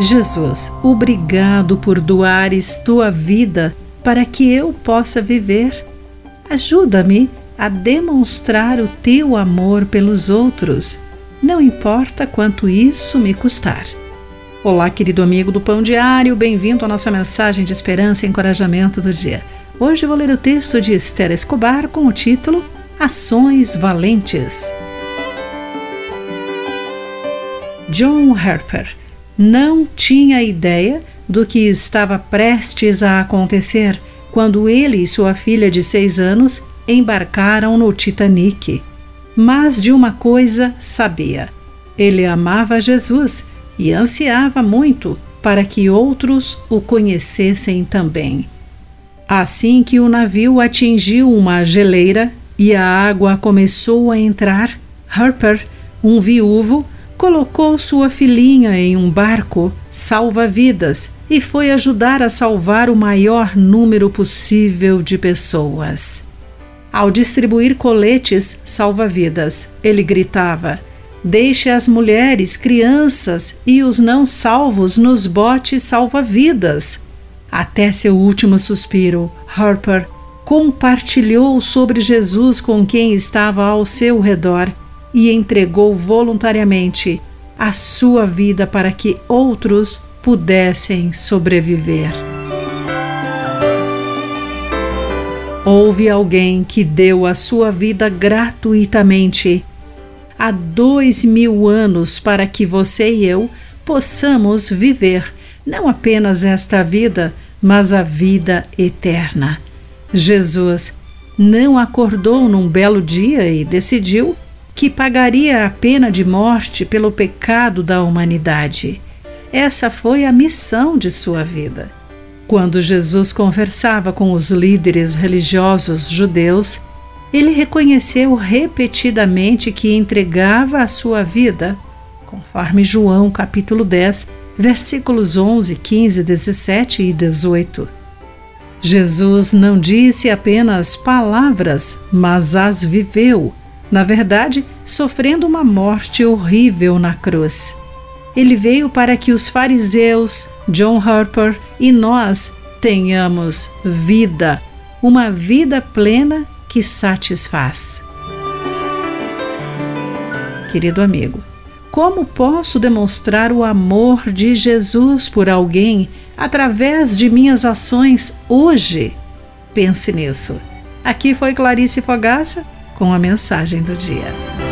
Jesus, obrigado por doares tua vida para que eu possa viver. Ajuda-me a demonstrar o teu amor pelos outros, não importa quanto isso me custar. Olá, querido amigo do Pão Diário, bem-vindo à nossa mensagem de esperança e encorajamento do dia. Hoje vou ler o texto de Esther Escobar com o título Ações Valentes. John Harper não tinha ideia do que estava prestes a acontecer quando ele e sua filha de seis anos embarcaram no Titanic. Mas de uma coisa sabia: ele amava Jesus e ansiava muito para que outros o conhecessem também. Assim que o navio atingiu uma geleira e a água começou a entrar, Harper, um viúvo, colocou sua filhinha em um barco salva-vidas e foi ajudar a salvar o maior número possível de pessoas. Ao distribuir coletes salva-vidas, ele gritava: Deixe as mulheres, crianças e os não salvos nos botes salva-vidas. Até seu último suspiro, Harper compartilhou sobre Jesus com quem estava ao seu redor e entregou voluntariamente a sua vida para que outros pudessem sobreviver. Houve alguém que deu a sua vida gratuitamente há dois mil anos para que você e eu possamos viver não apenas esta vida, mas a vida eterna. Jesus não acordou num belo dia e decidiu que pagaria a pena de morte pelo pecado da humanidade. Essa foi a missão de sua vida. Quando Jesus conversava com os líderes religiosos judeus, ele reconheceu repetidamente que entregava a sua vida, conforme João capítulo 10, versículos 11, 15, 17 e 18. Jesus não disse apenas palavras, mas as viveu na verdade, sofrendo uma morte horrível na cruz. Ele veio para que os fariseus, John Harper e nós tenhamos vida, uma vida plena que satisfaz. Querido amigo, como posso demonstrar o amor de Jesus por alguém através de minhas ações hoje? Pense nisso. Aqui foi Clarice Fogaça com a mensagem do dia.